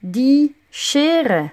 Die Schere.